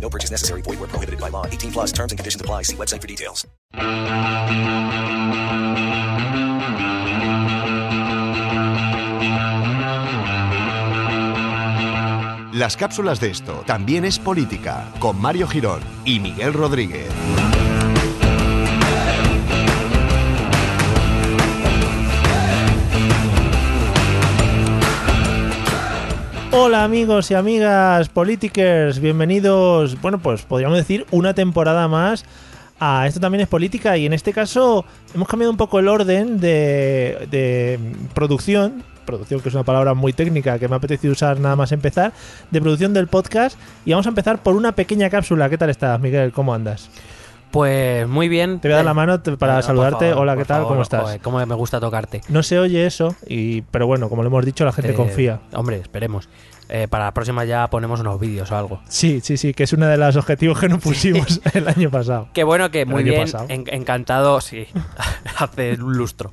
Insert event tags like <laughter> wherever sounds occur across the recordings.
No purchase necessary. Void where prohibited by law. 18 plus terms and conditions apply. See website for details. Las cápsulas de esto también es política con Mario Girón y Miguel Rodríguez. Hola amigos y amigas politikers, bienvenidos, bueno pues podríamos decir una temporada más a Esto también es política y en este caso hemos cambiado un poco el orden de, de producción, producción que es una palabra muy técnica que me ha apetecido usar nada más empezar, de producción del podcast y vamos a empezar por una pequeña cápsula. ¿Qué tal estás Miguel? ¿Cómo andas? Pues muy bien. Te voy a dar la mano te- para No, saludarte. favor, Hola, ¿qué tal? favor, ¿Cómo estás? joder, cómo me gusta tocarte. No se oye eso, y, pero bueno, como lo hemos dicho, la gente Eh, confía. Hombre, esperemos. Eh, para la próxima ya ponemos unos vídeos o algo. Sí, sí, sí, que es uno de los objetivos que nos pusimos <laughs> el año pasado. Qué bueno que El muy bien, en- encantado, sí, <laughs> hace un lustro.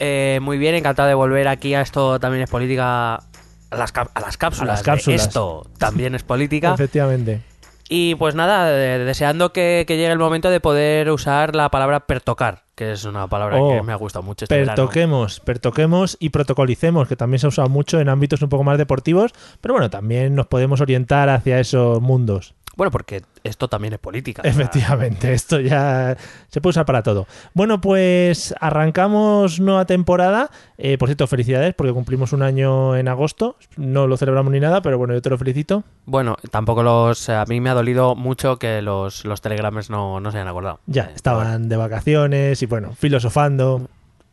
Eh, muy bien, encantado de volver aquí a esto también es política, a las, cap- a las cápsulas. A las cápsulas. esto también es política. <laughs> Efectivamente. Y pues nada, deseando que, que llegue el momento de poder usar la palabra pertocar, que es una palabra Oh, que me ha gustado mucho este verano. Pertoquemos, pertoquemos y protocolicemos, que también se ha usado mucho en ámbitos un poco más deportivos, pero bueno, también nos podemos orientar hacia esos mundos. Bueno, porque esto también es política. Efectivamente, esto ya se puede usar para todo. Bueno, pues arrancamos nueva temporada. Eh, por cierto, felicidades porque cumplimos un año en agosto. No lo celebramos ni nada, pero bueno, yo te lo felicito. Bueno, tampoco los. A mí me ha dolido mucho que los, los telegrames no, no se hayan acordado. Ya, Eh, estaban de vacaciones y bueno, filosofando.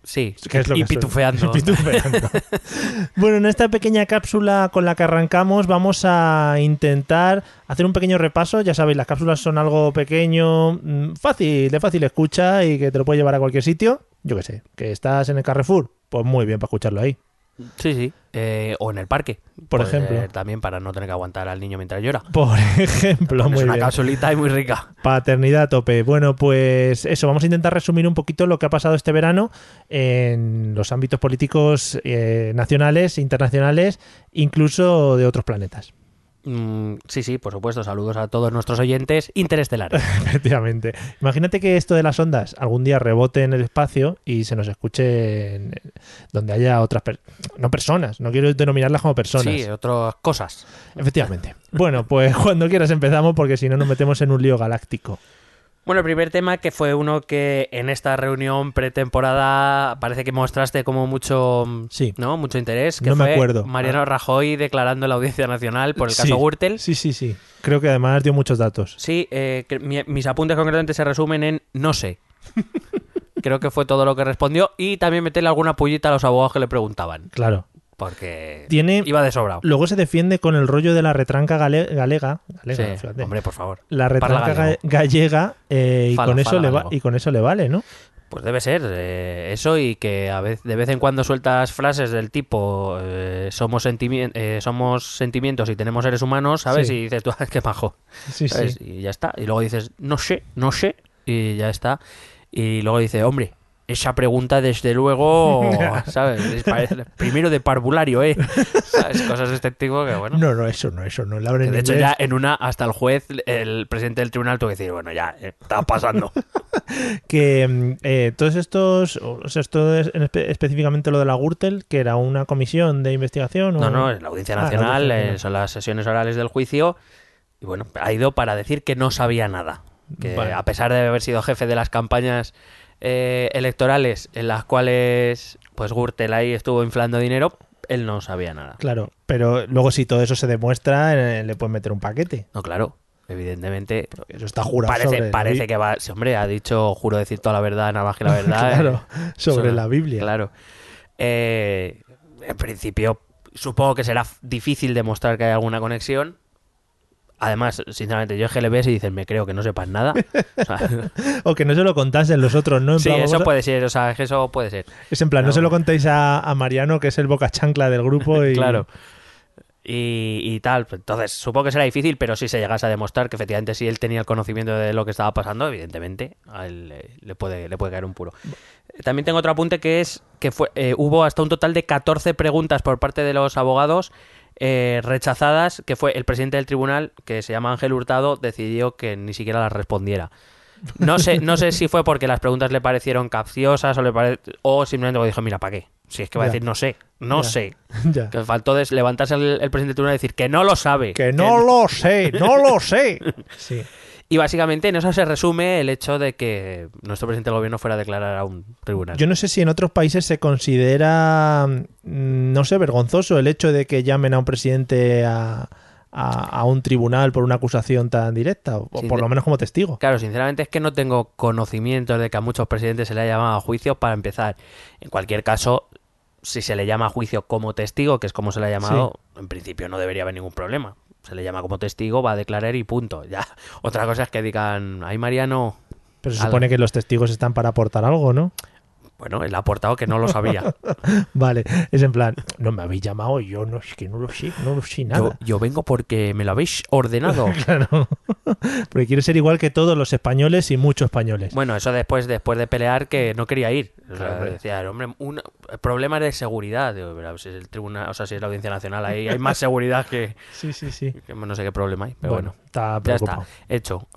Sí, que es lo y que pitufeando. <laughs> pitufeando. <laughs> bueno, en esta pequeña cápsula con la que arrancamos vamos a intentar hacer un pequeño repaso. Ya sabéis, las cápsulas son algo pequeño, mm, fácil, de fácil escucha y que te lo puede llevar a cualquier sitio. Yo qué sé, que estás en el Carrefour, pues muy bien para escucharlo ahí. Sí, sí. Eh, o en el parque. Por ejemplo. también para no tener que aguantar al niño mientras llora. Por <laughs> ejemplo, Es una bien. cápsulita y muy rica. Paternidad a tope. Bueno, pues eso, vamos a intentar resumir un poquito lo que ha pasado este verano en los ámbitos políticos eh, nacionales, internacionales, incluso de otros planetas. Mm, sí, sí, por supuesto. Saludos a todos nuestros oyentes interestelares. <laughs> Efectivamente. Imagínate que esto de las ondas algún día rebote en el espacio y se nos escuche en- donde haya otras per- no personas, no quiero denominarlas como personas. sí, otras cosas. Efectivamente. Bueno, pues <laughs> cuando quieras empezamos porque si no nos metemos en un lío galáctico. Bueno, el primer tema que fue uno que en esta reunión pretemporada parece que mostraste como mucho, mm, Sí. ¿no? mucho interés. Que No me acuerdo. Mariano Rajoy declarando en la Audiencia Nacional por el caso Sí, Gürtel. Sí, sí, sí. Creo que además dio muchos datos. Sí, eh, que mi- mis apuntes concretamente se resumen en no sé. <laughs> Creo que fue todo lo que respondió y también meterle alguna pullita a los abogados que le preguntaban, Claro. Porque Tiene iba de sobrado. Luego se defiende con el rollo de la retranca gale- galega. galega, Sí, fíjate. hombre, por favor. la retranca ga- gallega eh, y, Fala, con eso le va- y con eso le vale, ¿no? Pues debe ser eh, eso y que a vez, de vez en cuando sueltas frases del tipo eh, somos, sentimi- eh, somos sentimientos y tenemos seres humanos, ¿sabes? Sí. Y dices tú, <laughs> "Ah, qué majo. Sí, ¿sabes? sí. Y ya está. Y luego dices, no sé, no sé. Y ya está. Y luego dice, hombre, esa pregunta desde luego, <laughs> ¿sabes? Primero de parvulario, ¿eh? ¿Sabes? Cosas de este tipo que bueno. No, no, eso no, eso no. Que de hecho, ya en una, hasta el juez, el presidente del tribunal, tuvo que decir, bueno, ya, eh, está pasando. <laughs> que mm, eh, todos estos, o sea, esto es en espe- específicamente lo de la Gürtel, que era una comisión de investigación. o- No, no, en la Audiencia Ah, la Nacional Audiencia eh, Nacional. son las sesiones orales del juicio. Y bueno, ha ido para decir que no sabía nada. Que Vale. a pesar de haber sido jefe de las campañas eh, electorales en las cuales pues Gürtel ahí estuvo inflando dinero, él no sabía nada. Claro, pero luego si todo eso se demuestra, eh, le pueden meter un paquete. No, claro, evidentemente. Eso está jurado Parece, sobre parece que va. sí, hombre, ha dicho, juro decir toda la verdad, nada más que la <laughs> verdad. claro, eh, sobre eso- la Biblia. Claro. Eh, en principio, supongo que será difícil demostrar que hay alguna conexión. Además, sinceramente, yo es que le ves y dices, me creo que no sepas nada. O sea, <laughs> O que no se lo contasen los otros, ¿no? En sí, plan, eso puede ser, o sea, que eso puede ser. Es en plan, no, No. se lo contéis a, a Mariano, que es el boca chancla del grupo. <laughs> Y... Claro. Y, y tal, pues, entonces supongo que será difícil, pero si se llegase a demostrar que efectivamente si él tenía el conocimiento de lo que estaba pasando, evidentemente a él le, le puede, le puede caer un puro. También tengo otro apunte que es que fue, eh, hubo hasta un total de 14 preguntas por parte de los abogados eh, rechazadas, que fue el presidente del tribunal, que se llama Ángel Hurtado, decidió que ni siquiera las respondiera. No sé, no sé si fue porque las preguntas le parecieron capciosas o, le pare- o simplemente dijo, mira, ¿para qué? Si es que va a decir, no sé, no Ya. sé. <laughs> Ya. Que faltó des- levantarse el, el presidente del tribunal y decir que no lo sabe. Que no lo sé, no lo sé. <laughs> Sí. Y básicamente en eso se resume el hecho de que nuestro presidente del gobierno fuera a declarar a un tribunal. Yo no sé si en otros países se considera, mm, no sé, vergonzoso el hecho de que llamen a un presidente a, a- a un tribunal por una acusación tan directa, o por lo menos como testigo. Claro, sinceramente es que no tengo conocimiento de que a muchos presidentes se le haya llamado a juicio para empezar. En cualquier caso, si se le llama a juicio como testigo, que es como se le ha llamado, en principio no debería haber ningún problema. Se le llama como testigo, va a declarar y punto. Ya. <laughs> Otra cosa es que digan, ay Mariano, Pero se Algo. supone que los testigos están para aportar algo, ¿no? bueno, él ha aportado que no lo sabía. <laughs> Vale, es en plan, no me habéis llamado, yo no, es que no lo sé, no lo sé yo, nada. yo vengo porque me lo habéis ordenado. <laughs> Claro. Porque quiero ser igual que todos los españoles y muchos españoles. Bueno, eso después, después de pelear que no quería ir. Claro, decía, hombre, un problema de seguridad. Digo, pero si es el tribunal, o sea, si es la audiencia nacional, ahí hay más seguridad que, Sí, sí, sí. que no sé qué problema hay. Pero bueno, está ya está, hecho.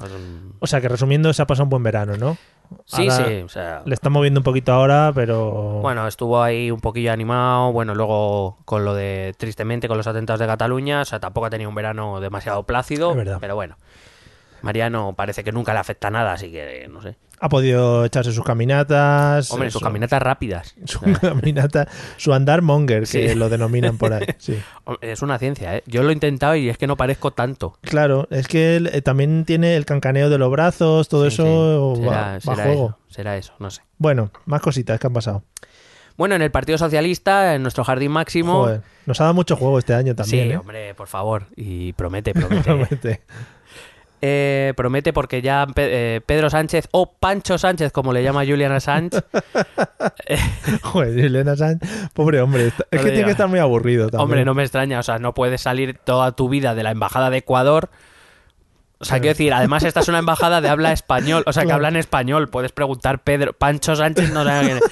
O sea que resumiendo, se ha pasado un buen verano, ¿no? Sí, Ahora sí, o sea, Le está moviendo un poquito ahora, pero. bueno, estuvo ahí un poquillo animado, bueno, luego con lo de, tristemente, con los atentados de Cataluña, o sea, tampoco ha tenido un verano demasiado plácido, pero bueno. Mariano parece que nunca le afecta nada, así que no sé. Ha podido echarse sus caminatas. Hombre, sus su- caminatas rápidas. <laughs> Su caminata, su andar monger, que Sí. lo denominan por ahí. <laughs> Sí. Es una ciencia, ¿eh? Yo lo he intentado y es que no parezco tanto. Claro, es que él eh, también tiene el cancaneo de los brazos, todo Sí, eso va, Será, va juego. eso, será eso, no sé. Bueno, más cositas que han pasado. Bueno, en el Partido Socialista, en nuestro jardín máximo. Joder, nos ha dado mucho juego este año también. sí, ¿eh? hombre, por favor. Y promete, <laughs> promete. Promete. Eh, promete porque ya eh, Pedro Sánchez, o Pancho Sánchez, como le llama Julian Assange, <laughs> Joder, Elena Sánchez, pobre hombre, está- es No que tiene que estar muy aburrido también. hombre, no me extraña. O sea, no puedes salir toda tu vida de la embajada de Ecuador. O sea, quiero decir, además esta es una embajada de habla español, o sea, que hablan español. Puedes preguntar, Pedro, Pancho Sánchez, no sé quién es.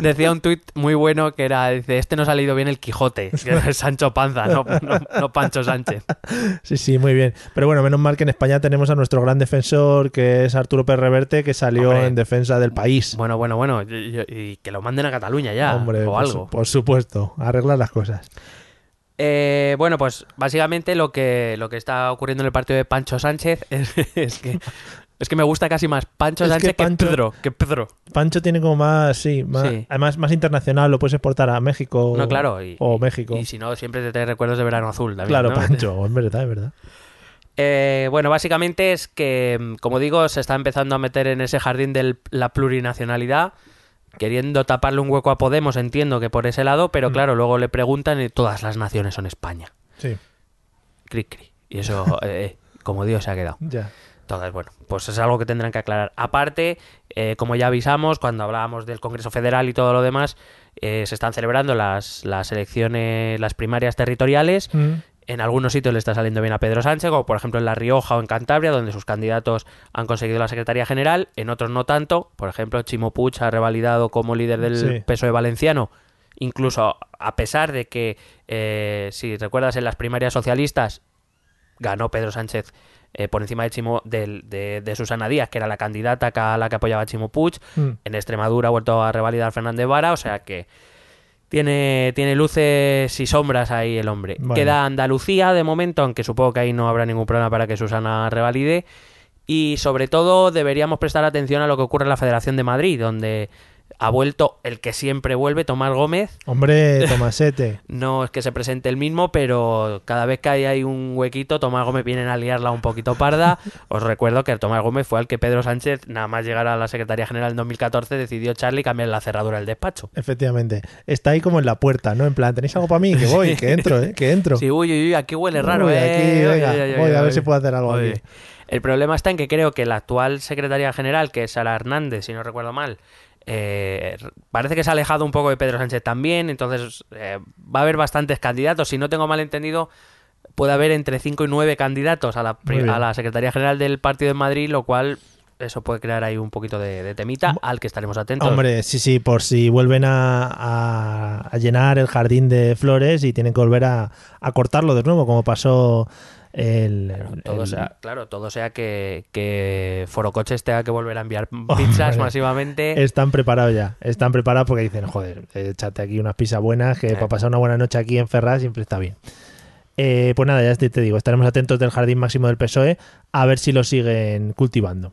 Decía un tuit muy bueno que era, dice, este nos ha leído bien el Quijote, que es Sancho Panza, no, no, no Pancho Sánchez. Sí, sí, muy bien. Pero bueno, menos mal que en España tenemos a nuestro gran defensor, que es Arturo Pérez Reverte, que salió Hombre. en defensa del país. Bueno, bueno, bueno, y, y- y que lo manden a Cataluña ya, Hombre, o por, algo. su- por supuesto, arreglar las cosas. Eh, bueno, pues básicamente lo que, lo que está ocurriendo en el partido de Pancho Sánchez <laughs> es, es que es que me gusta casi más Pancho Es Sánchez que, Pancho- Pedro, que Pedro. Pancho tiene como más, sí, más- Sí. además más internacional, lo puedes exportar a México No, claro, y, o y- México. Y si no, siempre te trae recuerdos de verano azul también. claro, ¿no? Pancho, <laughs> es verdad, es verdad. Eh, bueno, básicamente es que, mm, como digo, se está empezando a meter en ese jardín de la plurinacionalidad, queriendo taparle un hueco a Podemos, entiendo que por ese lado, pero Mm. claro, luego le preguntan y todas las naciones son España. Sí, Cri, cri. Y eso, <laughs> eh, como Dios se ha quedado. ya. Entonces, bueno, pues es algo que tendrán que aclarar. Aparte, eh, como ya avisamos, cuando hablábamos del Congreso Federal y todo lo demás, eh, se están celebrando las, las elecciones, las primarias territoriales. Mm, En algunos sitios le está saliendo bien a Pedro Sánchez, como por ejemplo en La Rioja o en Cantabria, donde sus candidatos han conseguido la Secretaría General, en otros no tanto. Por ejemplo, Chimo Puig ha revalidado como líder del Sí. PSOE valenciano, incluso a pesar de que, eh, si recuerdas, en las primarias socialistas ganó Pedro Sánchez eh, por encima de, Chimo, del- de, de Susana Díaz, que era la candidata a la que apoyaba a Chimo Puig. mm. En Extremadura ha vuelto a revalidar Fernández Vara, o sea que tiene, tiene luces y sombras ahí el hombre. Bueno. Queda Andalucía de momento, aunque supongo que ahí no habrá ningún problema para que Susana revalide. Y sobre todo deberíamos prestar atención a lo que ocurre en la Federación de Madrid, donde ha vuelto el que siempre vuelve, Tomás Gómez. Hombre, <laughs> Tomasete. No es que se presente el mismo, pero cada vez que hay, hay un huequito, Tomás Gómez viene a liarla un poquito parda. <laughs> Os recuerdo que Tomás Gómez fue al que Pedro Sánchez, nada más llegar a la Secretaría General en 2014, decidió Charlie cambiar la cerradura del despacho. Efectivamente. Está ahí como en la puerta, ¿no? En plan, ¿tenéis algo para mí? Que voy, que entro, ¿eh? Que entro. Sí, uy, uy, uy, aquí huele raro, Uy, ¿eh? venga, Uy, uy, voy a ver si puedo hacer algo aquí. El problema está en que creo que la actual secretaria general, que es Sara Hernández, si no recuerdo mal, eh, parece que se ha alejado un poco de Pedro Sánchez también, entonces eh, va a haber bastantes candidatos. Si no tengo mal entendido, puede haber entre 5 y 9 candidatos a la, a la Secretaría General del Partido de Madrid, lo cual eso puede crear ahí un poquito de, de temita al que estaremos atentos. Hombre, sí, sí, por si vuelven a, a- a llenar el jardín de flores y tienen que volver a, a cortarlo de nuevo, como pasó el... Todo el- sea, claro, todo sea que, que Forocoches tenga que volver a enviar <laughs> pizzas Hombre, masivamente. Están preparados ya, están preparados porque dicen, joder, échate aquí unas pizzas buenas, que Eh. para pasar una buena noche aquí en Ferraz siempre está bien. Eh, pues nada, ya te, te digo, estaremos atentos del jardín máximo del PSOE a ver si lo siguen cultivando.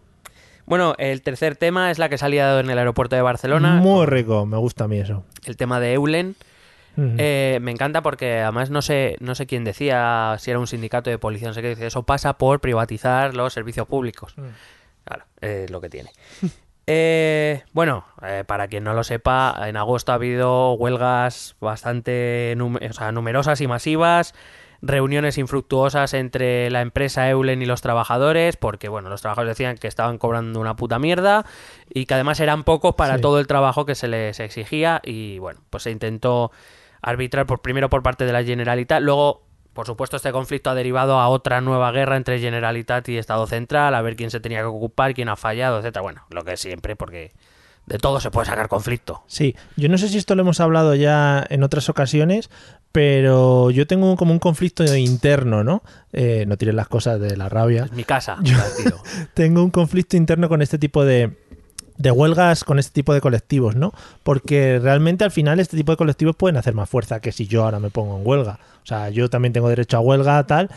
Bueno, el tercer tema es la que salía en el aeropuerto de Barcelona. Muy rico, me gusta a mí eso. El tema de Eulen. Eh, me encanta porque además no sé, no sé quién decía, si era un sindicato de policía, no sé qué, dice, eso pasa por privatizar los servicios públicos. Claro, es lo que tiene. <laughs> Eh, bueno, eh, para quien no lo sepa, en agosto ha habido huelgas bastante num- o sea, numerosas y masivas, reuniones infructuosas entre la empresa Eulen y los trabajadores, porque bueno, los trabajadores decían que estaban cobrando una puta mierda y que además eran pocos para Sí. todo el trabajo que se les exigía y bueno, pues se intentó arbitrar por primero por parte de la Generalitat, luego por supuesto este conflicto ha derivado a otra nueva guerra entre Generalitat y Estado Central, a ver quién se tenía que ocupar, quién ha fallado, etcétera. Bueno, lo que siempre porque de todo se puede sacar conflicto. Sí, yo no sé si esto lo hemos hablado ya en otras ocasiones, pero yo tengo como un conflicto interno, ¿no? Eh, no tires las cosas de la rabia. Es mi casa, Yo- <laughs> tengo un conflicto interno con este tipo de, de huelgas, con este tipo de colectivos, ¿no? Porque realmente al final este tipo de colectivos pueden hacer más fuerza que si yo ahora me pongo en huelga. O sea, yo también tengo derecho a huelga, tal,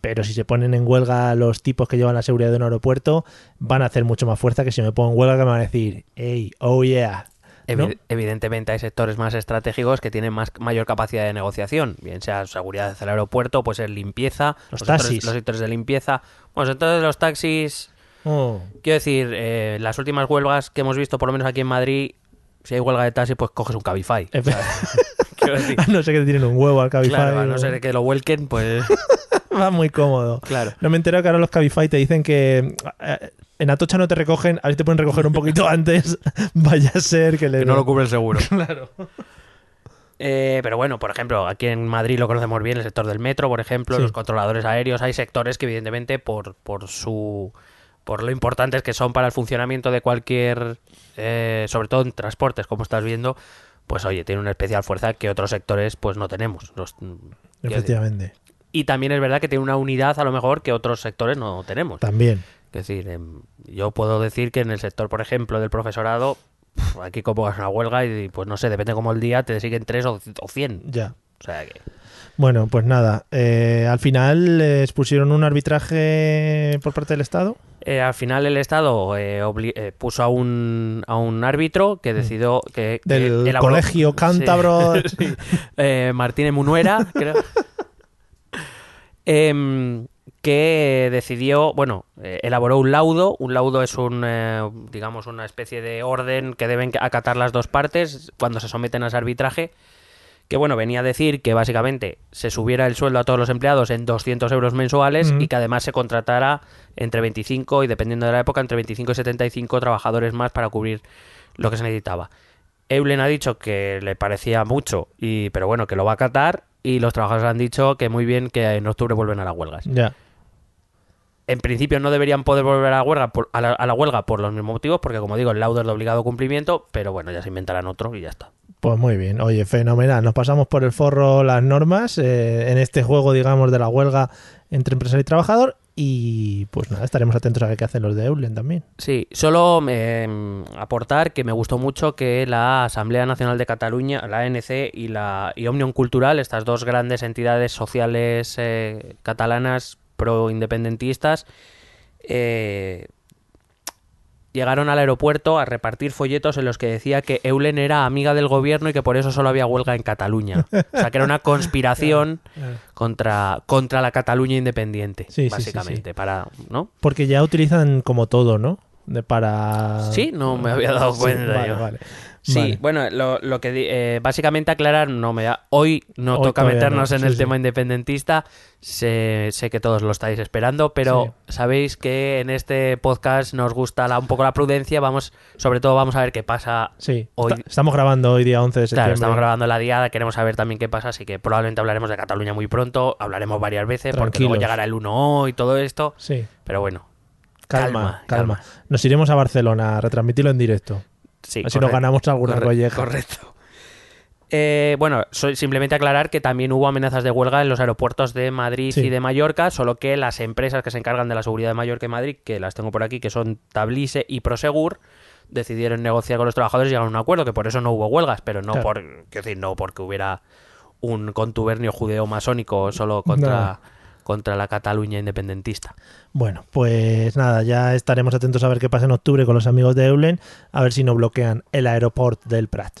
pero si se ponen en huelga los tipos que llevan la seguridad de un aeropuerto, van a hacer mucho más fuerza que si me pongo en huelga que me van a decir, hey, oh yeah. Evidentemente hay sectores más estratégicos que tienen más, mayor capacidad de negociación, bien sea seguridad del aeropuerto, puede ser limpieza, Los sectores- taxis. los sectores de limpieza. Bueno, los sectores de los taxis, Oh, quiero decir, eh, las últimas huelgas que hemos visto, por lo menos aquí en Madrid, si hay huelga de taxi, pues coges un Cabify. <laughs> <laughs> Quiero decir, <laughs> no ser que te tienen un huevo al Cabify. claro, a no ser que lo vuelquen, pues Va muy cómodo. claro. No me entero que ahora los Cabify te dicen que eh, en Atocha no te recogen, a ver si te pueden recoger un poquito antes. Vaya a ser que le. Que no lo cubre el seguro. Claro. Eh, pero bueno, por ejemplo, aquí en Madrid lo conocemos bien, el sector del metro, por ejemplo, Sí. los controladores aéreos, hay sectores que evidentemente por, por su por lo importantes que son para el funcionamiento de cualquier, eh, sobre todo en transportes, como estás viendo, pues oye, tiene una especial fuerza que otros sectores pues no tenemos. Los- decir, Efectivamente. y también es verdad que tiene una unidad a lo mejor que otros sectores no tenemos. También. Es decir, em, yo puedo decir que en el sector, por ejemplo, del profesorado, aquí convocas una huelga y pues no sé, depende como el día, te siguen tres o, cien. Ya. O sea que... Bueno, pues nada. eh, al final les pusieron un arbitraje por parte del Estado. Eh, al final el Estado eh, eh, puso a un, a un árbitro que decidió que... que Del elaboró- colegio Sí, cántabro. <laughs> sí. Eh, Martínez Munuera, creo. <laughs> Em, que decidió, bueno, elaboró un laudo. Un laudo es un, eh, digamos, una especie de orden que deben acatar las dos partes cuando se someten a ese arbitraje. Que bueno, venía a decir que básicamente se subiera el sueldo a todos los empleados en 200 euros mensuales Ujú. y que además se contratara entre 25 y dependiendo de la época, entre 25 y 75 trabajadores más para cubrir lo que se necesitaba. Eulen ha dicho que le parecía mucho, y, pero bueno, que lo va a acatar. Y los trabajadores han dicho que muy bien que en octubre vuelven a las huelgas. ya. En principio no deberían poder volver a la huelga por, a la, a la huelga por los mismos motivos, porque como digo, el laudo es de obligado cumplimiento, pero bueno, ya se inventarán otro y ya está. Pues muy bien. Oye, fenomenal. Nos pasamos por el forro las normas eh, en este juego, digamos, de la huelga entre empresario y trabajador. Y pues nada, estaremos atentos a ver qué hacen los de Eulen también. Sí, solo eh, aportar que me gustó mucho que la Asamblea Nacional de Cataluña, la ANC y la y Omnium Cultural, estas dos grandes entidades sociales eh, catalanas pro-independentistas, eh, llegaron al aeropuerto a repartir folletos en los que decía que Eulen era amiga del gobierno y que por eso solo había huelga en Cataluña. O sea, que era una <laughs> conspiración contra, contra la Cataluña independiente, Sí, sí, sí, básicamente, sí. para, ¿no? Porque ya utilizan como todo, ¿no? De para... Sí, no me había dado cuenta vale, yo. vale. Sí, Vale. bueno, lo, lo que eh, básicamente aclarar, no me da, hoy no Hoy toca meternos no, en sí, el sí. tema independentista, sé, sé que todos lo estáis esperando, pero sabéis que en este podcast nos gusta la- un poco la prudencia, vamos, sobre todo vamos a ver qué pasa Sí, Hoy- Esta- estamos grabando hoy día 11 de septiembre. Claro, estamos grabando la diada, queremos saber también qué pasa, así que probablemente hablaremos de Cataluña muy pronto, hablaremos varias veces, porque luego llegará el 1 y todo esto, Sí, pero bueno, calma, Calma, calma, calma. Nos iremos a Barcelona a retransmitirlo en directo. Sí. Así nos ganamos alguna corre- colleja. Correcto. Eh, bueno, soy- simplemente aclarar que también hubo amenazas de huelga en los aeropuertos de Madrid Sí. y de Mallorca, solo que las empresas que se encargan de la seguridad de Mallorca y Madrid, que las tengo por aquí, que son Tablise y Prosegur, decidieron negociar con los trabajadores y llegar a un acuerdo, que por eso no hubo huelgas, pero no Claro. por decir, no porque hubiera un contubernio judeo-masónico solo contra, contra la Cataluña independentista. Bueno, pues nada, ya estaremos atentos a ver qué pasa en octubre con los amigos de Eulen, a ver si no bloquean el aeropuerto del Prat.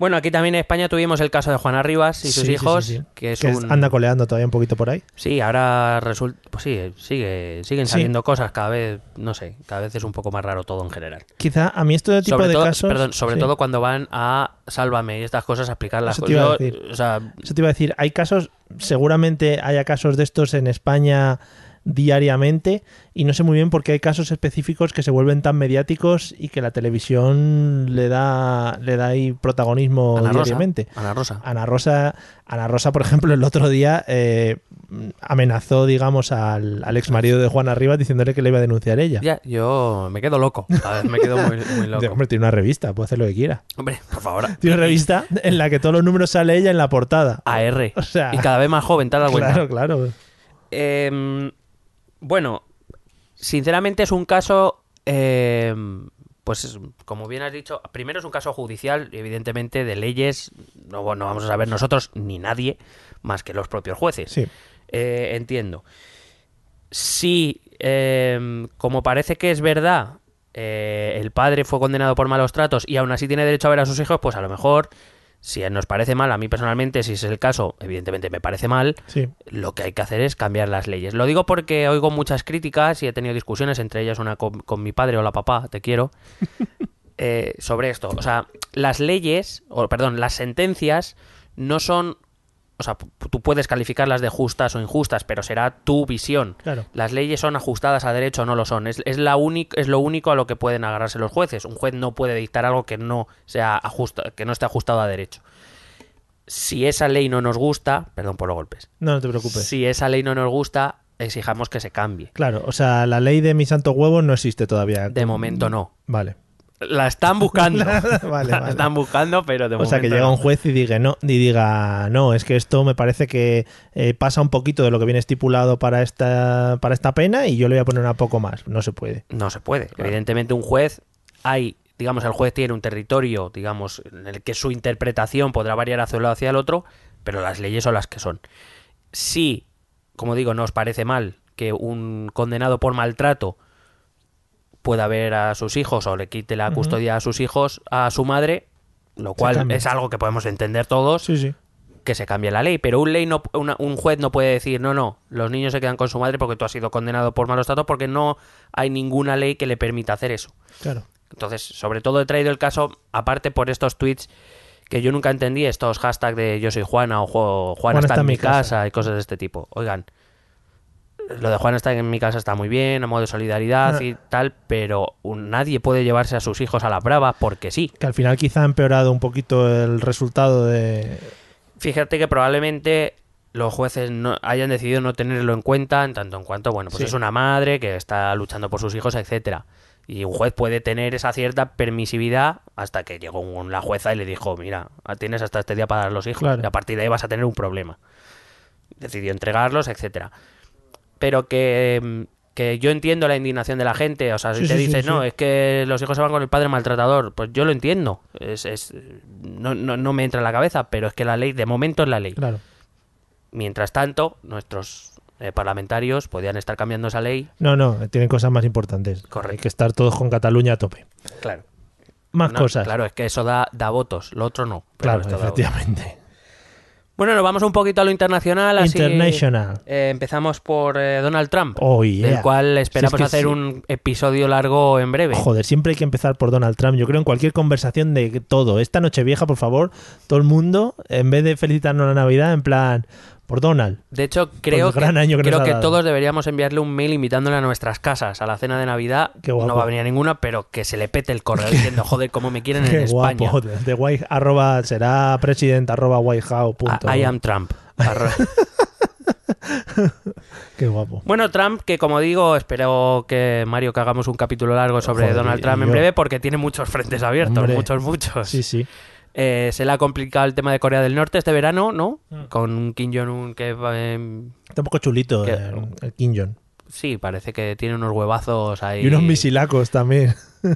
Bueno, aquí también en España tuvimos el caso de Juana Rivas y sus Sí, hijos, sí, sí. que es Que un... anda coleando todavía un poquito por ahí. Sí, ahora resulta. Pues sí, sigue, siguen saliendo cosas cada vez, no sé, cada vez es un poco más raro todo en general. Quizá a mí este tipo sobre de todo, casos... perdón, sobre todo cuando van a Sálvame y estas cosas a explicar las Eso te iba a cosas. Yo, decir. o sea, Eso te iba a decir, hay casos, seguramente haya casos de estos en España diariamente y no sé muy bien por qué hay casos específicos que se vuelven tan mediáticos y que la televisión le da le da ahí protagonismo Ana Rosa. diariamente. Ana Rosa. Ana Rosa, Ana Rosa, por ejemplo, el otro día eh, amenazó, digamos, al, al ex marido de Juana Rivas diciéndole que le iba a denunciar ella. Ya, yo me quedo loco. A ver, me quedo muy, <laughs> loco. hombre, tiene una revista, puede hacer lo que quiera. Hombre, por favor. <laughs> Tiene una revista en la que todos los números sale ella en la portada. AR. <laughs> O sea, Y cada vez más joven, dado cuenta. claro, claro. Bueno, sinceramente es un caso, em, pues como bien has dicho, primero es un caso judicial, y evidentemente de leyes, no, no vamos a saber nosotros ni nadie más que los propios jueces. Sí. Eh, entiendo. Si, em, como parece que es verdad, eh, el padre fue condenado por malos tratos y aún así tiene derecho a ver a sus hijos, pues a lo mejor, si nos parece mal, a mí personalmente, si es el caso, evidentemente me parece mal, Sí. lo que hay que hacer es cambiar las leyes. Lo digo porque oigo muchas críticas y he tenido discusiones, entre ellas una con, con mi padre, hola papá, te quiero, <laughs> eh, sobre esto. O sea, las leyes, o perdón, las sentencias no son... O sea, tú puedes calificarlas de justas o injustas, pero será tu visión. Claro. Las leyes son ajustadas a derecho o no lo son. Es, es, la únic- es lo único a lo que pueden agarrarse los jueces. Un juez no puede dictar algo que no, sea ajusta, que no esté ajustado a derecho. Si esa ley no nos gusta, perdón por los golpes, No, no te preocupes. si esa ley no nos gusta, exijamos que se cambie. Claro, o sea, la ley de mi santo huevo no existe todavía. De momento no. Vale. La están buscando. <laughs> Vale, La están buscando, pero de O momento sea, que llega no. un juez y diga, no, y diga, no, es que esto me parece que eh, pasa un poquito de lo que viene estipulado para esta, para esta pena y yo le voy a poner un poco más. No se puede. No se puede. Evidentemente un juez hay, digamos, el juez tiene un territorio, digamos, en el que su interpretación podrá variar hacia un lado hacia el otro, pero las leyes son las que son. Si, como digo, no os parece mal que un condenado por maltrato pueda ver a sus hijos o le quite la custodia a sus hijos a su madre, lo cual es algo que podemos entender todos, Sí, sí. que se cambie la ley. Pero un, ley no, una- un juez no puede decir, no, no, los niños se quedan con su madre porque tú has sido condenado por malos tratos, porque no hay ninguna ley que le permita hacer eso. Claro. Entonces, sobre todo he traído el caso, aparte por estos tweets que yo nunca entendí, estos hashtags de yo soy Juana o Juana, está, en mi casa. y cosas de este tipo. Oigan, lo de Juana está en mi casa está muy bien, a modo de solidaridad Ah. y tal, pero un- nadie puede llevarse a sus hijos a la brava porque sí. Que al final quizá ha empeorado un poquito el resultado de... Fíjate que probablemente los jueces no hayan decidido no tenerlo en cuenta en tanto en cuanto, bueno, pues Sí. es una madre que está luchando por sus hijos, etcétera. Y un juez puede tener esa cierta permisividad hasta que llegó un- la jueza y le dijo, mira, tienes hasta este día para dar los hijos. Claro. Y a partir de ahí vas a tener un problema. Decidió entregarlos, etcétera. Pero que, mm, que yo entiendo la indignación de la gente. O sea, si Sí, te sí, dices, sí. no, es que los hijos se van con el padre maltratador, pues yo lo entiendo. Es, es- no, no, no me entra en la cabeza, pero es que la ley, de momento es la ley. Claro. Mientras tanto, nuestros eh, parlamentarios podían estar cambiando esa ley. No, no, tienen cosas más importantes. Correcto. Hay que estar todos con Cataluña a tope. Claro. Más No, cosas. Claro, es que eso da, da votos, lo otro no. pero Claro, efectivamente. Bueno, nos vamos un poquito a lo internacional. Así, International. eh, empezamos por eh, Donald Trump, Oh, yeah. del cual esperamos que hacer sí. un episodio largo en breve. Joder, siempre hay que empezar por Donald Trump. Yo creo en cualquier conversación de todo. Esta noche vieja, por favor, todo el mundo, en vez de felicitarnos la Navidad, en plan, por Donald. De hecho, creo que, creo que todos deberíamos enviarle un mail invitándole a nuestras casas a la cena de Navidad. Qué guapo. No va a venir a ninguna, pero que se le pete el correo diciendo, joder, cómo me quieren <laughs> en Qué España. guapo. De white, arroba, será president arroba whitehouse punto. I, I am Trump. <laughs> Qué guapo. Bueno, Trump, que como digo, espero que Mario que hagamos un capítulo largo sobre Joder, Donald Trump en breve porque tiene muchos frentes abiertos, Hombre. muchos, muchos. Sí, sí. Eh, se le ha complicado el tema de Corea del Norte este verano, ¿no? Mm. Con un Kim Jong-un que eh, Está un poco chulito Que- el, el Kim Jong. sí, parece que tiene unos huevazos ahí. Y unos misilacos también. <laughs>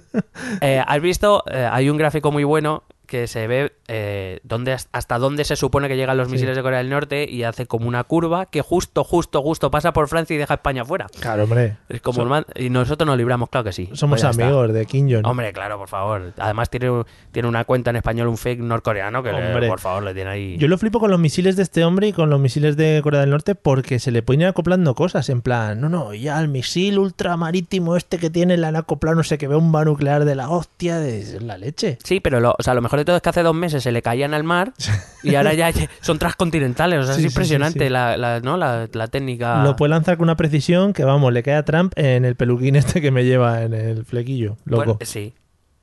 Eh, ¿Has visto? Eh, hay un gráfico muy bueno que se ve eh, dónde, hasta dónde se supone que llegan los Sí. misiles de Corea del Norte y hace como una curva que justo, justo, justo pasa por Francia y deja a España fuera. Claro, hombre. Es como So- man- y nosotros nos libramos, claro que sí. Somos Pues está. amigos de Kim Jong. Hombre, claro, por favor. Además tiene, tiene una cuenta en español, un fake norcoreano que, le- Hombre. por favor, le tiene ahí... Yo lo flipo con los misiles de este hombre y con los misiles de Corea del Norte porque se le ir acoplando cosas. En plan, no, no, ya el misil ultramarítimo este que tiene, le han acoplado, no sé, que ve un bomba nuclear de la hostia, de la leche. Sí, pero lo, o sea, lo mejor de todo es que hace dos meses se le caían al mar y ahora ya son transcontinentales. O sea, Sí, es impresionante sí. La, la- ¿no? la, la técnica. Lo puede lanzar con una precisión que, vamos, le cae a Trump en el peluquín este que me lleva en el flequillo. Loco. Bueno, sí.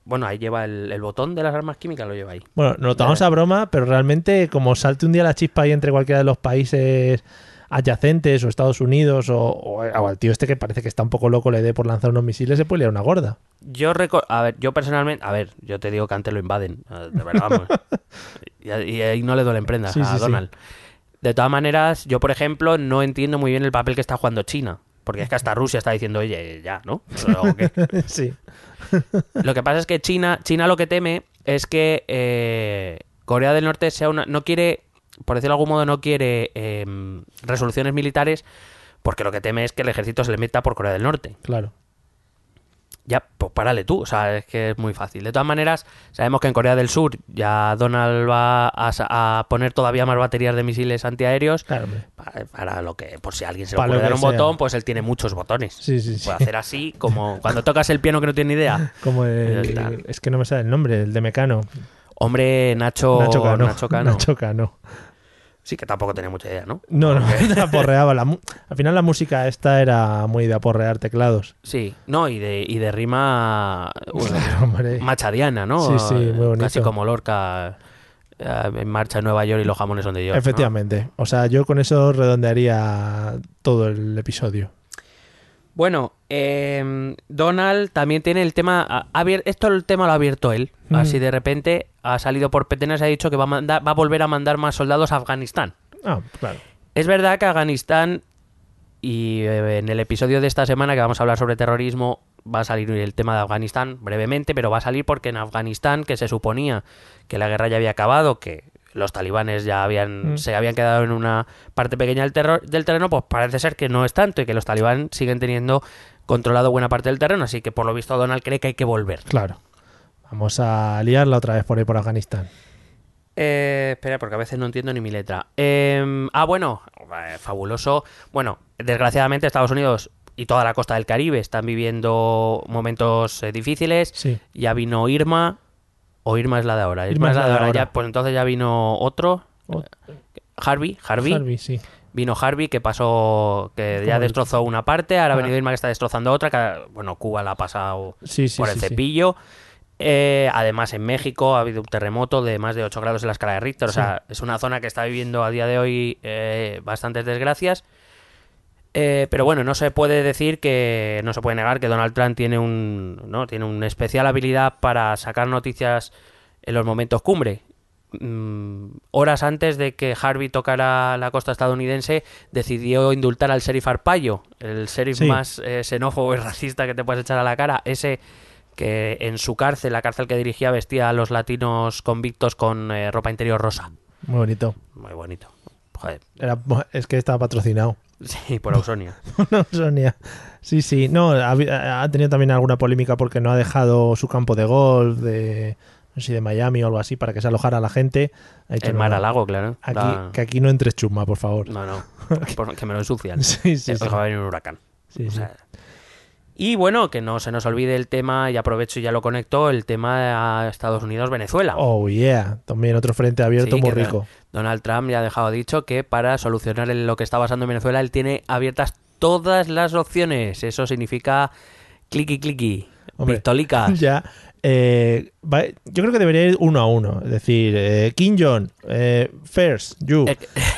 Bueno, ahí lleva el, el botón de las armas químicas, lo lleva ahí. Bueno, nos lo tomamos a broma, pero realmente como salte un día la chispa ahí entre cualquiera de los países adyacentes o Estados Unidos o, o- o al tío este que parece que está un poco loco le dé por lanzar unos misiles, se puede liar una gorda. Yo reco- a ver, yo personalmente, a ver, yo te digo que antes lo invaden, eh, de verdad, vamos. <laughs> y, y ahí no le duelen prendas Sí, a sí, sí. Donald. De todas maneras, yo por ejemplo no entiendo muy bien el papel que está jugando China, porque es que hasta Rusia está diciendo, oye, ya, ¿no? ¿O qué? <laughs> sí. <laughs> Lo que pasa es que China, China lo que teme es que eh, Corea del Norte sea una, no quiere, por decirlo de algún modo, no quiere eh, resoluciones militares, porque lo que teme es que el ejército se le meta por Corea del Norte. Claro. Ya, pues párale tú, o sea, es que es muy fácil. De todas maneras, sabemos que en Corea del Sur ya Donald va a, poner todavía más baterías de misiles antiaéreos. Claro. Para, para lo que, por si a alguien se le ocurre dar un sea. botón, pues él tiene muchos botones. Sí, sí, sí. Puede hacer así, como cuando tocas el piano que no tiene ni idea. <laughs> Como el, está. es que no me sale el nombre, el de Mecano. Hombre, Nacho, Nacho Cano. Nacho Cano. Nacho Cano. Sí, que tampoco tenía mucha idea, ¿no? No, no, aporreaba. <laughs> La Al final la música esta era muy de aporrear teclados. Sí, no, y de, y de rima bueno, <laughs> machadiana, ¿no? Sí, sí, muy bonito. Casi como Lorca eh, en marcha en Nueva York y los jamones son de York. ¿no? Efectivamente. O sea, yo con eso redondearía todo el episodio. Bueno, eh, Donald también tiene el tema. esto el tema lo ha abierto él. Mm. Así de repente ha salido por petenas y ha dicho que va a, mandar- va a volver a mandar más soldados a Afganistán. Ah, claro. Es verdad que Afganistán, y eh, en el episodio de esta semana que vamos a hablar sobre terrorismo, va a salir el tema de Afganistán brevemente, pero va a salir porque en Afganistán, que se suponía que la guerra ya había acabado, que los talibanes ya habían Mm. se habían quedado en una parte pequeña del, terror, del terreno, pues parece ser que no es tanto y que los talibanes siguen teniendo controlado buena parte del terreno, así que por lo visto Donald cree que hay que volver. Claro. Vamos a liarla otra vez por ahí por Afganistán. Eh, espera, porque a veces no entiendo ni mi letra. Eh, ah, bueno, eh, fabuloso. Bueno, desgraciadamente Estados Unidos y toda la costa del Caribe están viviendo momentos eh, difíciles. Sí. Ya vino Irma, o Irma es la de ahora. Irma, es la de ahora. Ya, pues entonces ya vino otro, Harvey, Harvey. Harvey, sí. Vino Harvey que pasó, que ya destrozó una parte. Ahora ha Ah. venido Irma que está destrozando otra. Que, bueno, Cuba la ha pasado Sí, sí, por el sí, cepillo. Eh, además, en México ha habido un terremoto de más de 8 grados en la escala de Richter. O sea, es una zona que está viviendo a día de hoy eh, bastantes desgracias. Eh, pero bueno, no se puede decir que. No se puede negar que Donald Trump tiene un. ¿no? Tiene una especial habilidad para sacar noticias en los momentos cumbre. Mm, horas antes de que Harvey tocara la costa estadounidense, decidió indultar al sheriff Arpaio, el sheriff Sí. más eh, xenófobo y racista que te puedes echar a la cara. Ese que en su cárcel, la cárcel que dirigía, vestía a los latinos convictos con eh, ropa interior rosa. Muy bonito. Muy bonito. Joder. Era, es que estaba patrocinado. Sí, por Ausonia. <laughs> no, Sonia. Sí, sí. No, ha, ha tenido también alguna polémica porque no ha dejado su campo de golf de no sé si de Miami o algo así para que se alojara la gente. Ha dicho, El no, mar no, a lago, claro. Aquí, Da- Que aquí no entres chusma, por favor. No, no. <laughs> por- que me lo ensucian. Sí, sí, Eh, sí. va a venir un huracán. Sí, O sí. Y bueno, que no se nos olvide el tema, y aprovecho y ya lo conecto, el tema a Estados Unidos-Venezuela. Oh, yeah. También otro frente abierto Sí, muy rico. Donald Trump ya ha dejado dicho que para solucionar lo que está pasando en Venezuela, él tiene abiertas todas las opciones. Eso significa cliqui cliqui, Hombre, pistolicas. <laughs> ya. Eh, va- yo creo que debería ir uno a uno. Es decir, eh, Kim Jong, eh, first, you.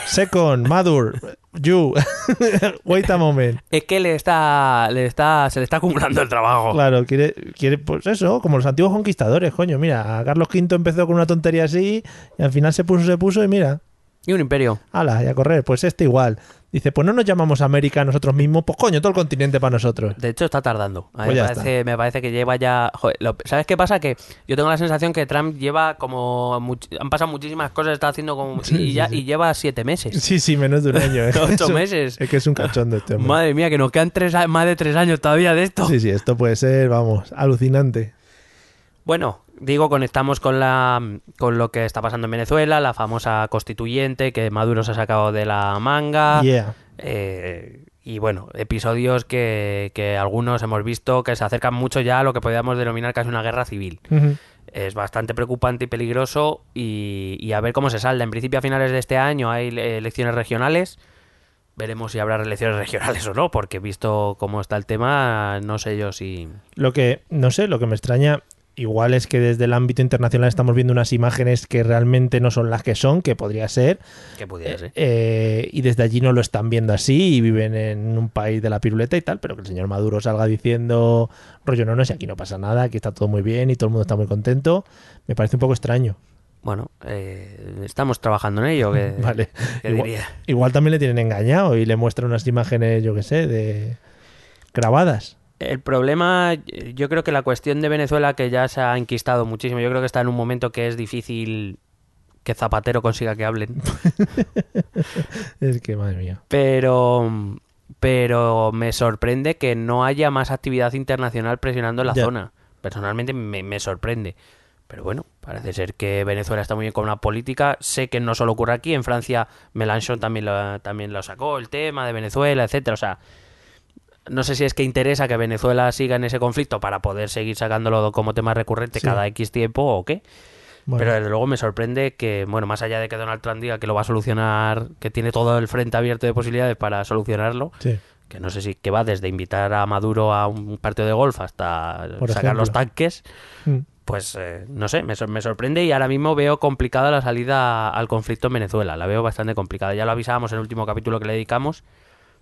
Second, Madur, you. <laughs> Wait a moment. Es que le está, le está, se le está acumulando el trabajo. Claro, quiere, quiere, pues eso, como los antiguos conquistadores, coño. Mira, Carlos V empezó con una tontería así y al final se puso, se puso y mira, Y un imperio. ala, y a correr. Pues este igual. Dice, pues no nos llamamos América nosotros mismos, pues coño, todo el continente para nosotros. De hecho, está tardando. A mí Pues me, parece, me parece que lleva ya. Joder, lo- ¿Sabes qué pasa? Que yo tengo la sensación que Trump lleva como. much- Han pasado muchísimas cosas, está haciendo como. Sí, y, sí, ya, sí. y lleva siete meses. Sí, sí, menos de un año. ¿eh? <laughs> Ocho meses. Es que es un cachondo este hombre. Madre mía, que nos quedan tres, más de tres años todavía de esto. Sí, sí, esto puede ser, vamos, alucinante. Bueno, digo, conectamos con la con lo que está pasando en Venezuela, la famosa constituyente que Maduro se ha sacado de la manga. Yeah. eh, y bueno, episodios que, que algunos hemos visto que se acercan mucho ya a lo que podríamos denominar casi una guerra civil. Es bastante preocupante y peligroso y, y a ver cómo se salda. En principio a finales de este año hay elecciones regionales. Veremos si habrá elecciones <laughs> regionales o no, porque visto cómo está el tema, no sé yo si... Lo que, no sé, lo que me extraña, igual es que desde el ámbito internacional estamos viendo unas imágenes que realmente no son las que son, que podría ser, que pudiera ser. eh, y desde allí no lo están viendo así y viven en un país de la piruleta y tal, pero que el señor Maduro salga diciendo, rollo, no, no, si aquí no pasa nada, aquí está todo muy bien y todo el mundo está muy contento, me parece un poco extraño. Bueno, eh, estamos trabajando en ello, que, <laughs> Vale. que Igual, diría. igual también le tienen engañado y le muestran unas imágenes, yo qué sé, de grabadas. El problema, yo creo que la cuestión de Venezuela, que ya se ha enquistado muchísimo, yo creo que está en un momento que es difícil que Zapatero consiga que hablen. <laughs> Es que, madre mía. Pero, pero me sorprende que no haya más actividad internacional presionando en la Ya. zona. Personalmente me, me sorprende. Pero bueno, parece ser que Venezuela está muy bien con una política. Sé que no solo ocurre aquí. En Francia, Mélenchon también lo, también lo sacó, el tema de Venezuela, etcétera. O sea, no sé si es que interesa que Venezuela siga en ese conflicto para poder seguir sacándolo como tema recurrente Sí. cada X tiempo o qué. Bueno, Pero desde luego me sorprende que, bueno, más allá de que Donald Trump diga que lo va a solucionar, que tiene todo el frente abierto de posibilidades para solucionarlo, sí. que no sé si que va desde invitar a Maduro a un partido de golf hasta Por sacar ejemplo. los tanques, Mm. pues eh, no sé, me, me sorprende y ahora mismo veo complicada la salida al conflicto en Venezuela, la veo bastante complicada. Ya lo avisábamos en el último capítulo que le dedicamos,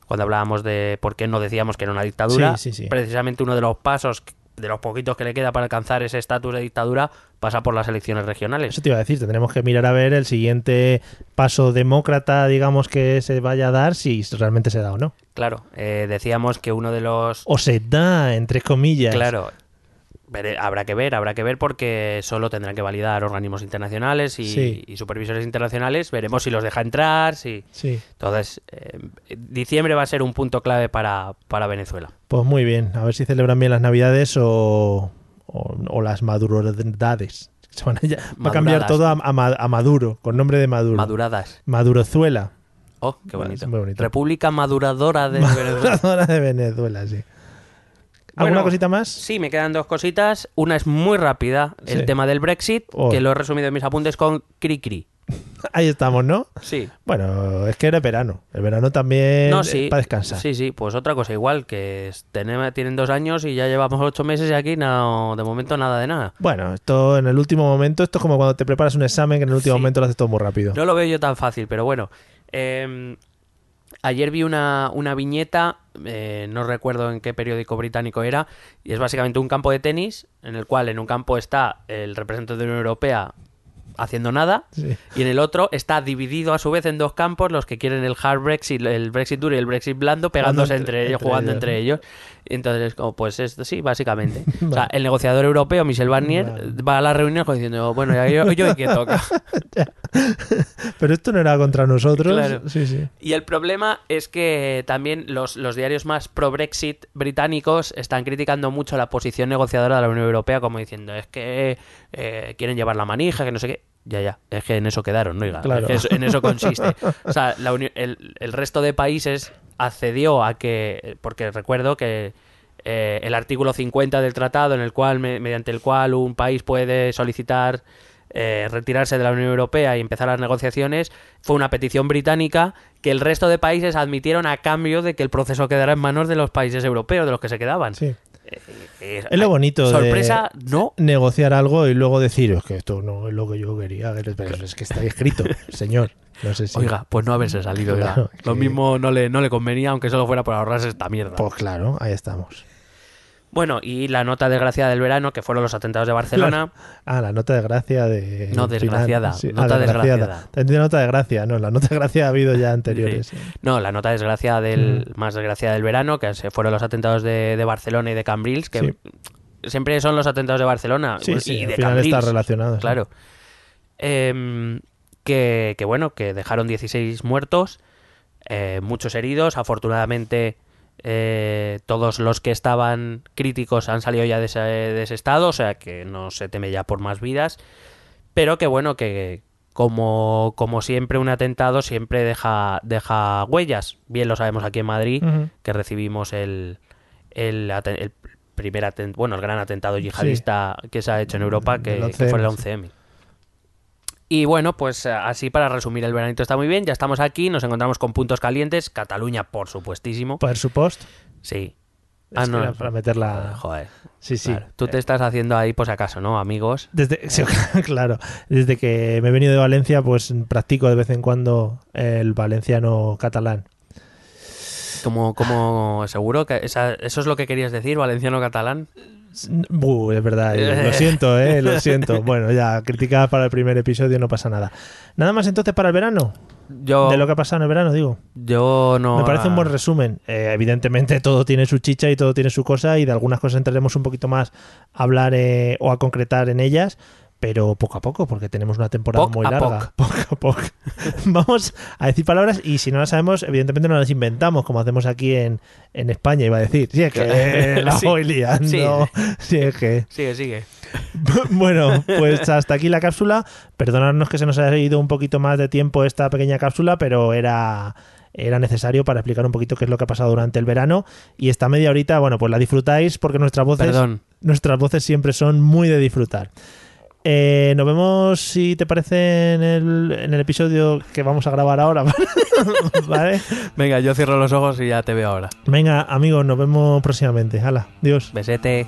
cuando hablábamos de por qué no decíamos que era una dictadura. Sí, sí, sí. Precisamente uno de los pasos, de los poquitos que le queda para alcanzar ese estatus de dictadura, pasa por las elecciones regionales. Eso te iba a decir, tendremos que mirar a ver el siguiente paso demócrata, digamos, que se vaya a dar, si realmente se da o no. Claro, eh, decíamos que uno de los... O se da, entre comillas. Claro, habrá que ver, habrá que ver porque solo tendrán que validar organismos internacionales y, Sí. y supervisores internacionales. Veremos si los deja entrar, si... Sí. Entonces, eh, diciembre va a ser un punto clave para, para Venezuela. Pues muy bien, a ver si celebran bien las navidades o, o, o las madurodades. <laughs> Se van a, ya- va a cambiar todo a, a Ma- a Maduro, con nombre de Maduro. Maduradas. Madurozuela. Oh, qué Bueno, bonito. muy bonito. República Maduradora de <laughs> Venezuela. Maduradora de Venezuela, sí. ¿Alguna Bueno, cosita más? Sí, me quedan dos cositas. Una es muy rápida, el Sí. tema del Brexit, Oh. que lo he resumido en mis apuntes con Cri-Cri. <laughs> Ahí estamos, ¿no? Sí. Bueno, es que era verano. El verano también No, sí. para descansar. Sí, sí, pues otra cosa igual, que tenemos- tienen dos años y ya llevamos ocho meses y aquí no, de momento nada de nada. Bueno, esto en el último momento, esto es como cuando te preparas un examen que en el último Sí. momento lo haces todo muy rápido. No lo veo yo tan fácil, pero bueno. Eh, ayer vi una, una viñeta, eh, no recuerdo en qué periódico británico era, y es básicamente un campo de tenis en el cual en un campo está el representante de la Unión Europea haciendo nada. Sí. Y en el otro está dividido a su vez en dos campos, los que quieren el hard Brexit, el Brexit duro y el Brexit blando, pegándose entre- entre, ellos, jugando ellos, entre ellos. Entonces, como, pues esto sí, básicamente. <laughs> O sea, el negociador europeo, Michel Barnier, Vale. va a la reunión como diciendo, bueno, ya yo, yo que toca. <laughs> Pero esto no era contra nosotros. Claro. Sí, sí. Y el problema es que también los, los diarios más pro-Brexit británicos están criticando mucho la posición negociadora de la Unión Europea, como diciendo, es que eh, quieren llevar la manija, que no sé qué. Ya, ya, es que en eso quedaron, ¿no? Oiga, Claro. es que en eso consiste. O sea, la el, el resto de países accedió a que, porque recuerdo que eh, el artículo 50 del tratado, en el cual, me- mediante el cual un país puede solicitar eh, retirarse de la Unión Europea y empezar las negociaciones, fue una petición británica que el resto de países admitieron a cambio de que el proceso quedara en manos de los países europeos, de los que se quedaban. sí. Eh, Es lo bonito de- Sorpresa, no. Negociar algo y luego decir, es que esto no es lo que yo quería. Pero es que está escrito, <laughs> señor. No sé si. Oiga, pues no haberse salido. oiga. Claro, Lo mismo no le, no le convenía, aunque solo fuera por ahorrarse esta mierda. Pues claro, ahí estamos. Bueno, y la nota desgraciada del verano, que fueron los atentados de Barcelona. <laughs> Ah, la nota de gracia de. No, desgraciada, nota ah, desgraciada. Te entiendo nota de gracia, no, la nota de gracia ha habido ya anteriores. Sí. No, la nota desgraciada del, más desgraciada del verano, que se fueron los atentados de, de Barcelona y de Cambrils, que Sí. siempre son los atentados de Barcelona Sí, y sí, de al final Cambrils, está relacionado. sí. Claro. Em, que, que bueno, que dejaron 16 muertos, eh, muchos heridos. Afortunadamente, eh, todos los que estaban críticos han salido ya de ese, de ese estado, o sea que no se teme ya por más vidas. Pero que bueno, que como, como siempre, un atentado siempre deja, deja huellas. Bien lo sabemos aquí en Madrid, que recibimos el, el, el primer aten- bueno, el gran atentado yihadista que se ha hecho en Europa, que, que fue el 11M, sí. 11M. Y bueno, pues eh, así para resumir el veranito está muy bien, ya estamos aquí, nos encontramos con puntos calientes, Cataluña por supuestísimo. Por supuesto. Sí. Es Ah, no. para meterla. Joder. Sí, sí. Claro. Tú te estás haciendo ahí si acaso, ¿no, amigos? Desde, sí, <laughs> claro, desde que me he venido de Valencia, pues practico de vez en cuando el valenciano catalán. Como, como seguro que esa- eso es lo que querías decir, valenciano-catalán. Buh, es verdad, lo siento, eh, lo <laughs> siento. Bueno, ya, criticadas para el primer episodio, no pasa nada. Nada más entonces para el verano, Yo, de lo que ha pasado en el verano, digo. yo no. Me parece un buen resumen. Eh, evidentemente todo tiene su chicha y todo tiene su cosa y de algunas cosas entraremos un poquito más a hablar eh, o a concretar en ellas, pero poco a poco, porque tenemos una temporada Poc muy larga. Poco <laughs> a poco. <laughs> Vamos a decir palabras y si no las sabemos, evidentemente no las inventamos, como hacemos aquí en, en España, iba a decir. Sí, es que <laughs> la Sí. voy liando. Sí. Sí, es que... Sigue, sigue. Bueno, pues hasta aquí la cápsula. Perdonadnos que se nos haya ido un poquito más de tiempo esta pequeña cápsula, pero era, era necesario para explicar un poquito qué es lo que ha pasado durante el verano. Y esta media horita, bueno, pues la disfrutáis porque nuestras voces, Perdón. nuestras voces siempre son muy de disfrutar. Eh, nos vemos, si te parece, en el, en el episodio que vamos a grabar ahora. <laughs> ¿Vale? Venga, yo cierro los ojos y ya te veo ahora. Venga, amigos, nos vemos próximamente. Hala, Dios. Besete.